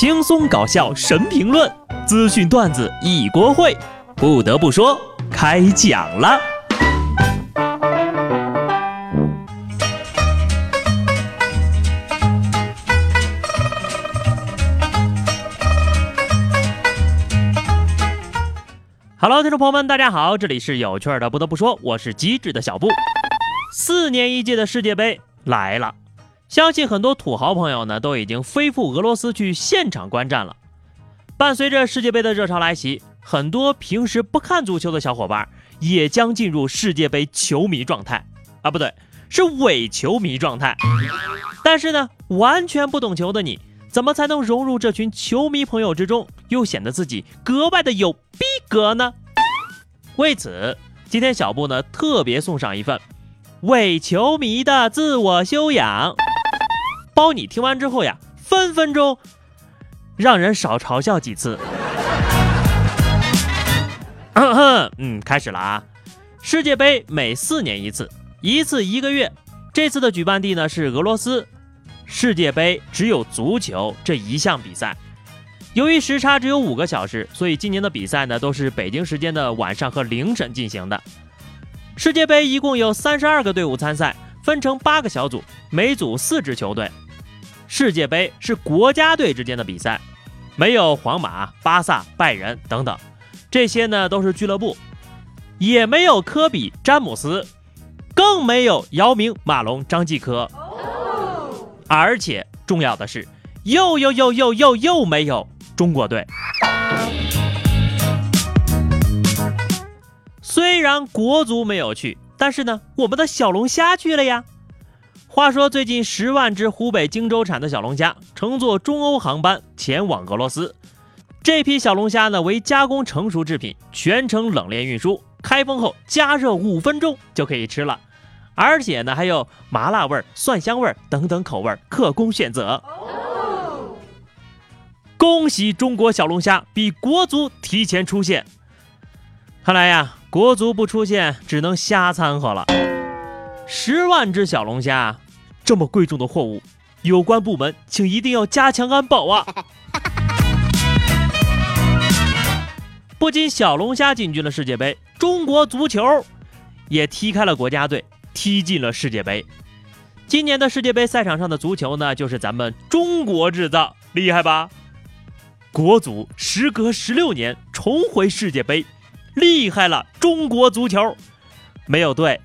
轻松搞笑神评论，资讯段子一锅烩。不得不说，开讲了。Hello，听众朋友们，大家好，这里是有趣的。不得不说，我是机智的小布。四年一届的世界杯来了。相信很多土豪朋友呢都已经飞赴俄罗斯去现场观战了。伴随着世界杯的热潮来袭，很多平时不看足球的小伙伴也将进入世界杯球迷状态啊，不对，是伪球迷状态。但是呢，完全不懂球的你，怎么才能融入这群球迷朋友之中，又显得自己格外的有逼格呢？为此，今天小布呢特别送上一份伪球迷的自我修养。包你听完之后呀，分分钟让人少嘲笑几次。嗯，开始了啊！世界杯每四年一次，一次一个月。这次的举办地呢是俄罗斯。世界杯只有足球这一项比赛，由于时差只有五个小时，所以今年的比赛呢都是北京时间的晚上和凌晨进行的。世界杯一共有三十二个队伍参赛，分成八个小组，每组四支球队。世界杯是国家队之间的比赛，没有皇马、巴萨、拜仁等等，这些呢都是俱乐部，也没有科比、詹姆斯，更没有姚明、马龙、张继科，而且重要的是，又又又又又又没有中国队。虽然国足没有去，但是呢，我们的小龙虾去了呀。话说，最近十万只湖北荆州产的小龙虾乘坐中欧航班前往俄罗斯。这批小龙虾呢为加工成熟制品，全程冷链运输，开封后加热五分钟就可以吃了。而且呢还有麻辣味、蒜香味等等口味，可供选择。恭喜中国小龙虾比国足提前出现。看来呀，国足不出现，只能瞎掺和了。十万只小龙虾。这么贵重的货物，有关部门请一定要加强安保啊！不仅小龙虾进军了世界杯，中国足球也踢开了国家队，踢进了世界杯。今年的世界杯赛场上的足球呢，就是咱们中国制造，厉害吧？国足时隔十六年重回世界杯，厉害了！中国足球没有队，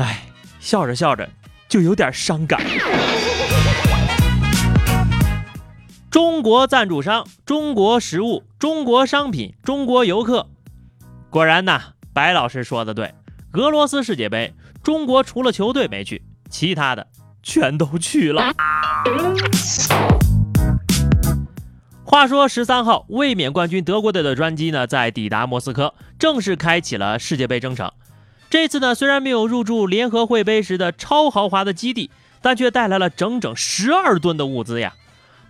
哎，笑着笑着。就有点伤感。中国赞助商、中国食物、中国商品、中国游客，果然呐，白老师说的对。俄罗斯世界杯，中国除了球队没去，其他的全都去了。话说十三号，卫冕冠军德国队的专机呢，在抵达莫斯科，正式开启了世界杯征程。这次呢，虽然没有入住联合会杯时的超豪华的基地，但却带来了整整十二吨的物资呀，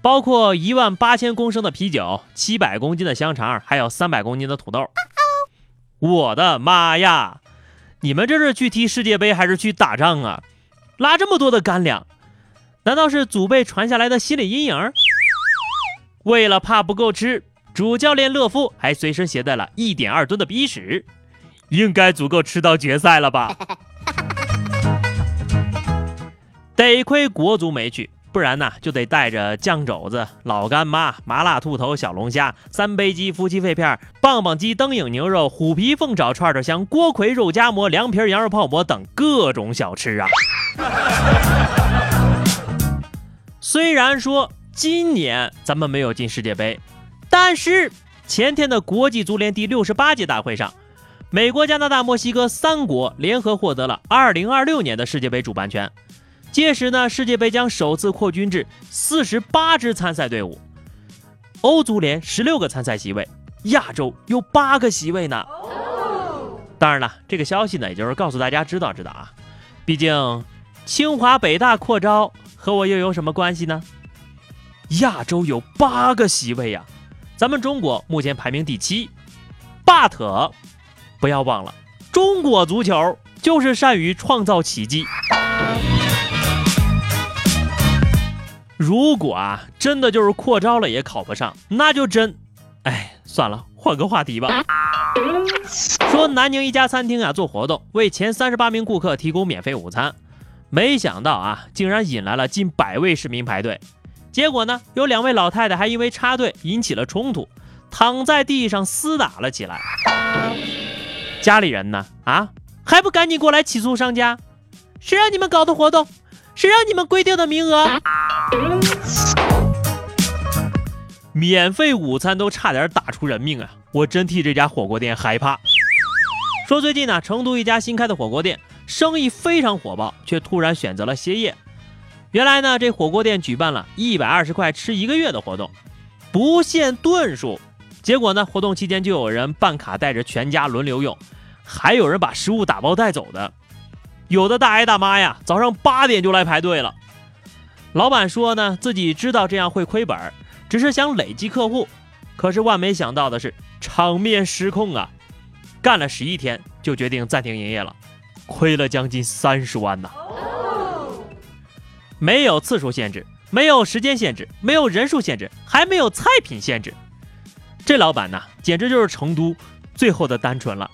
包括一万八千公升的啤酒、七百公斤的香肠，还有三百公斤的土豆。我的妈呀！你们这是去踢世界杯还是去打仗啊？拉这么多的干粮，难道是祖辈传下来的心理阴影？为了怕不够吃，主教练勒夫还随身携带了一点二吨的鼻屎。应该足够吃到决赛了吧？得亏国足没去，不然呢就得带着酱肘子、老干妈、麻辣兔头、小龙虾、三杯鸡、夫妻肺片、棒棒鸡、灯影牛肉、虎皮凤爪、串串香、锅盔肉夹馍、凉皮、羊肉泡馍等各种小吃啊！虽然说今年咱们没有进世界杯，但是前天的国际足联第六十八届大会上。美国、加拿大、墨西哥三国联合获得了2026年的世界杯主办权。届时呢，世界杯将首次扩军至48支参赛队伍。欧足联16个参赛席位，亚洲有八个席位呢。当然了，这个消息呢，也就是告诉大家知道知道啊。毕竟，清华北大扩招和我又有什么关系呢？亚洲有八个席位呀，咱们中国目前排名第七，but。不要忘了，中国足球就是善于创造奇迹。如果啊，真的就是扩招了也考不上，那就真，哎，算了，换个话题吧。说南宁一家餐厅啊做活动，为前三十八名顾客提供免费午餐，没想到啊，竟然引来了近百位市民排队。结果呢，有两位老太太还因为插队引起了冲突，躺在地上厮打了起来。家里人呢？啊，还不赶紧过来起诉商家？谁让你们搞的活动？谁让你们规定的名额？免费午餐都差点打出人命啊！我真替这家火锅店害怕。说最近呢，成都一家新开的火锅店生意非常火爆，却突然选择了歇业。原来呢，这火锅店举办了一百二十块吃一个月的活动，不限顿数。结果呢，活动期间就有人办卡带着全家轮流用，还有人把食物打包带走的。有的大爷大妈呀，早上八点就来排队了。老板说呢，自己知道这样会亏本，只是想累积客户。可是万没想到的是，场面失控啊！干了十一天就决定暂停营业了，亏了将近三十万呢。没有次数限制，没有时间限制，没有人数限制，还没有菜品限制。这老板呢，简直就是成都最后的单纯了。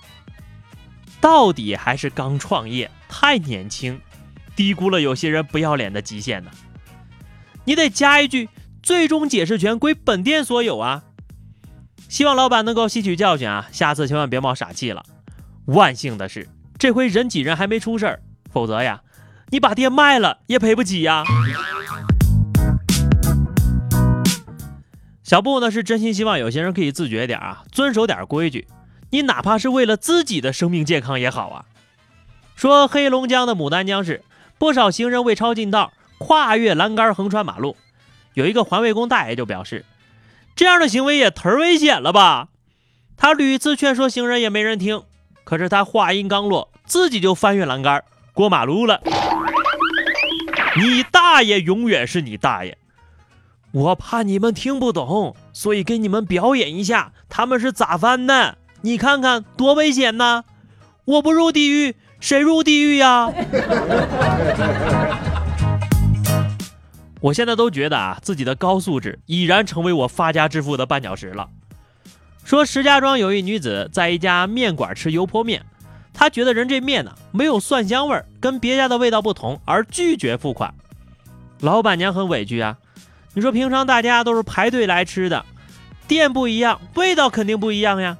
到底还是刚创业。太年轻，低估了有些人不要脸的极限呢。你得加一句：最终解释权归本店所有啊！希望老板能够吸取教训啊，下次千万别冒傻气了。万幸的是，这回人挤人还没出事儿，否则呀，你把店卖了也赔不起呀。小布呢是真心希望有些人可以自觉点啊，遵守点规矩，你哪怕是为了自己的生命健康也好啊。说黑龙江的牡丹江市，不少行人为超近道，跨越栏杆横穿马路。有一个环卫工大爷就表示，这样的行为也忒危险了吧？他屡次劝说行人也没人听。可是他话音刚落，自己就翻越栏杆过马路了。你大爷永远是你大爷！我怕你们听不懂，所以给你们表演一下他们是咋翻的。你看看多危险呐！我不入地狱。谁入地狱呀？我现在都觉得啊，自己的高素质已然成为我发家致富的绊脚石了。说石家庄有一女子在一家面馆吃油泼面，她觉得人这面呢没有蒜香味儿，跟别家的味道不同，而拒绝付款。老板娘很委屈啊，你说平常大家都是排队来吃的，店不一样，味道肯定不一样呀。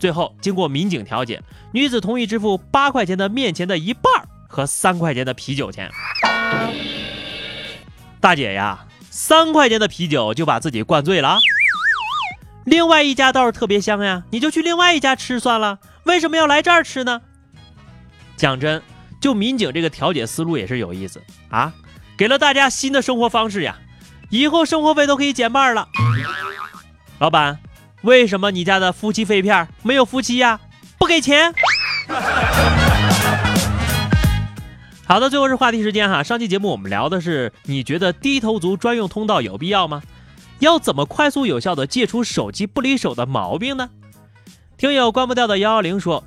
最后经过民警调解。女子同意支付八块钱的面钱的一半和三块钱的啤酒钱。大姐呀，三块钱的啤酒就把自己灌醉了。另外一家倒是特别香呀，你就去另外一家吃算了。为什么要来这儿吃呢？讲真，就民警这个调解思路也是有意思啊，给了大家新的生活方式呀，以后生活费都可以减半了。老板，为什么你家的夫妻肺片没有夫妻呀？不给钱。好的，最后是话题时间哈。上期节目我们聊的是，你觉得低头族专用通道有必要吗？要怎么快速有效的戒除手机不离手的毛病呢？听友关不掉的幺幺零说，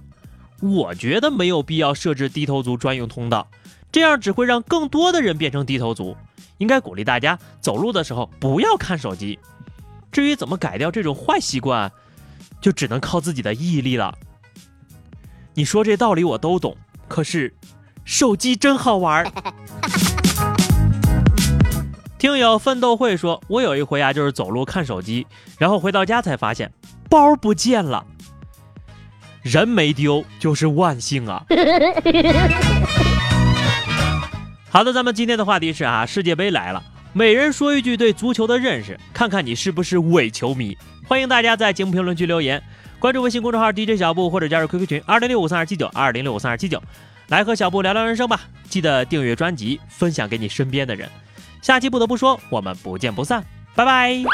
我觉得没有必要设置低头族专用通道，这样只会让更多的人变成低头族。应该鼓励大家走路的时候不要看手机。至于怎么改掉这种坏习惯，就只能靠自己的毅力了。你说这道理我都懂，可是手机真好玩。听友奋斗会说，我有一回啊，就是走路看手机，然后回到家才发现包不见了。人没丢就是万幸啊。好的，咱们今天的话题是啊，世界杯来了，每人说一句对足球的认识，看看你是不是伪球迷。欢迎大家在节目评论区留言。关注微信公众号 DJ 小布，或者加入 QQ 群二零六五三二七九二零六五三二七九，来和小布聊聊人生吧。记得订阅专辑，分享给你身边的人。下期不得不说，我们不见不散，拜拜。